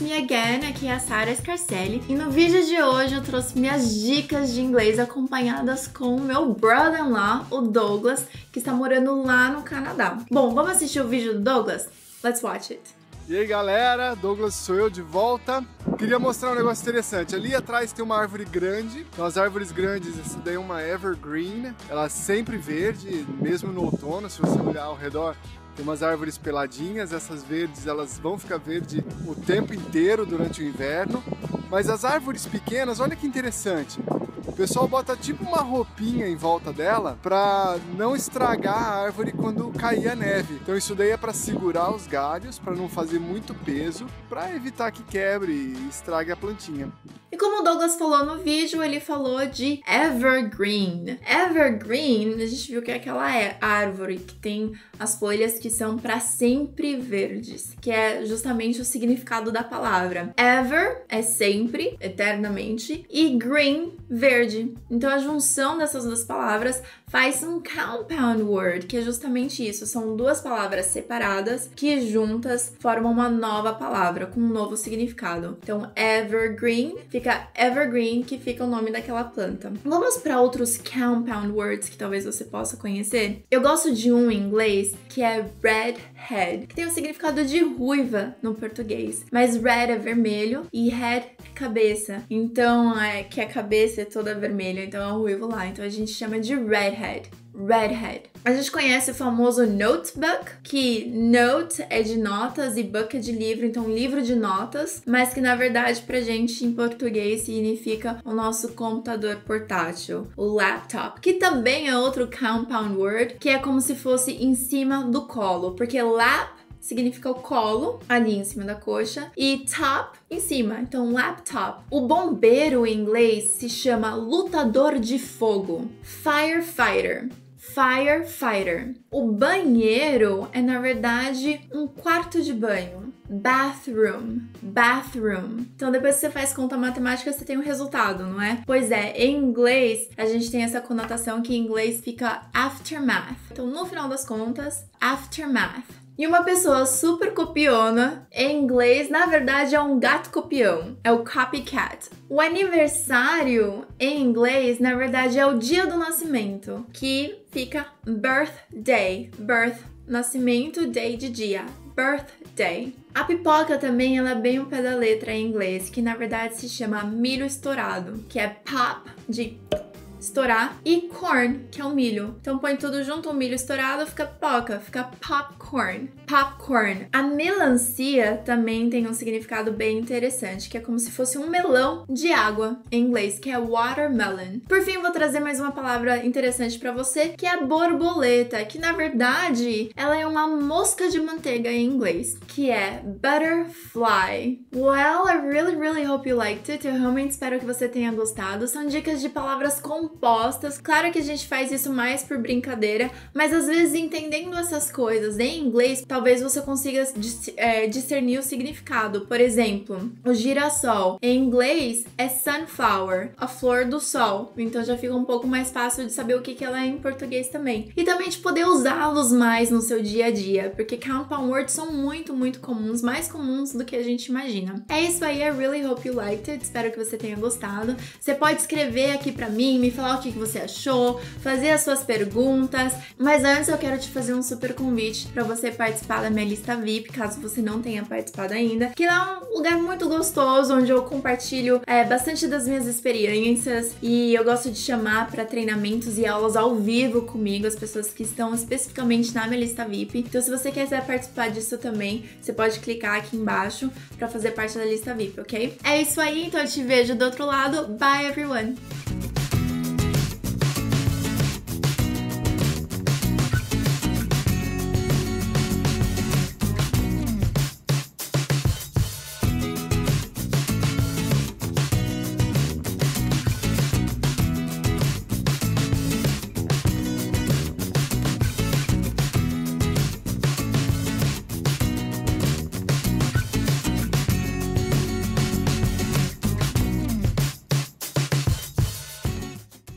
me again, aqui é a Sara Scarcelli e no vídeo de hoje eu trouxe minhas dicas de inglês acompanhadas com o meu brother-in-law, o Douglas, que está morando lá no Canadá. Bom, vamos assistir o vídeo do Douglas? Let's watch it. E aí galera, Douglas sou eu de volta. Queria mostrar um negócio interessante. Ali atrás tem uma árvore grande. Então as árvores grandes, essa daí é uma evergreen. Ela é sempre verde, mesmo no outono. Se você olhar ao redor, tem umas árvores peladinhas, essas verdes elas vão ficar verde o tempo inteiro durante o inverno. Mas as árvores pequenas, olha que interessante. O pessoal bota tipo uma roupinha em volta dela para não estragar a árvore quando cair a neve. Então isso daí é para segurar os galhos, para não fazer muito peso, para evitar que quebre e estrague a plantinha. E como o Douglas falou no vídeo, ele falou de evergreen. Evergreen, a gente viu que é aquela é, árvore que tem as folhas que são para sempre verdes, que é justamente o significado da palavra. Ever é sempre, eternamente, e green, verde. Então a junção dessas duas palavras faz um compound word, que é justamente isso. São duas palavras separadas que juntas formam uma nova palavra com um novo significado. Então evergreen fica evergreen, que fica o nome daquela planta. Vamos para outros compound words que talvez você possa conhecer. Eu gosto de um em inglês que é redhead, que tem o significado de ruiva no português, mas red é vermelho e head é cabeça. Então é que a cabeça é vermelha, então é o ruivo lá. Então a gente chama de redhead redhead. A gente conhece o famoso notebook, que note é de notas e book é de livro, então livro de notas, mas que na verdade pra gente em português significa o nosso computador portátil, o laptop, que também é outro compound word, que é como se fosse em cima do colo, porque lap significa o colo, ali em cima da coxa, e top em cima, então laptop. O bombeiro em inglês se chama lutador de fogo, firefighter firefighter. O banheiro é na verdade um quarto de banho. Bathroom, bathroom. Então depois que você faz conta matemática, você tem o um resultado, não é? Pois é, em inglês a gente tem essa conotação que em inglês fica aftermath. Então no final das contas, aftermath. E uma pessoa super copiona, em inglês, na verdade é um gato copião, é o copycat. O aniversário, em inglês, na verdade é o dia do nascimento, que fica birthday, birth, nascimento, day de dia, birthday. A pipoca também ela é bem um pé da letra em inglês, que na verdade se chama milho estourado, que é pop de estourar, e corn, que é o milho. Então põe tudo junto, o milho estourado fica pipoca, fica popcorn. Popcorn. A melancia também tem um significado bem interessante, que é como se fosse um melão de água em inglês, que é watermelon. Por fim, vou trazer mais uma palavra interessante para você, que é a borboleta, que na verdade ela é uma mosca de manteiga em inglês, que é butterfly. Well, I really, really hope you liked it. Eu realmente espero que você tenha gostado. São dicas de palavras com compostas. Claro que a gente faz isso mais por brincadeira, mas às vezes entendendo essas coisas em inglês, talvez você consiga é, discernir o significado. Por exemplo, o girassol em inglês é sunflower, a flor do sol. Então já fica um pouco mais fácil de saber o que, ela é em português também. E também de poder usá-los mais no seu dia a dia, porque compound words são muito, muito comuns, mais comuns do que a gente imagina. É isso aí, I really hope you liked it. Espero que você tenha gostado. Você pode escrever aqui para mim, me falar o que você achou, fazer as suas perguntas. Mas antes eu quero te fazer um super convite para você participar da minha lista VIP, caso você não tenha participado ainda, que é um lugar muito gostoso onde eu compartilho é, bastante das minhas experiências e eu gosto de chamar para treinamentos e aulas ao vivo comigo as pessoas que estão especificamente na minha lista VIP. Então, se você quiser participar disso também, você pode clicar aqui embaixo para fazer parte da lista VIP, ok? É isso aí, então eu te vejo do outro lado. Bye, everyone!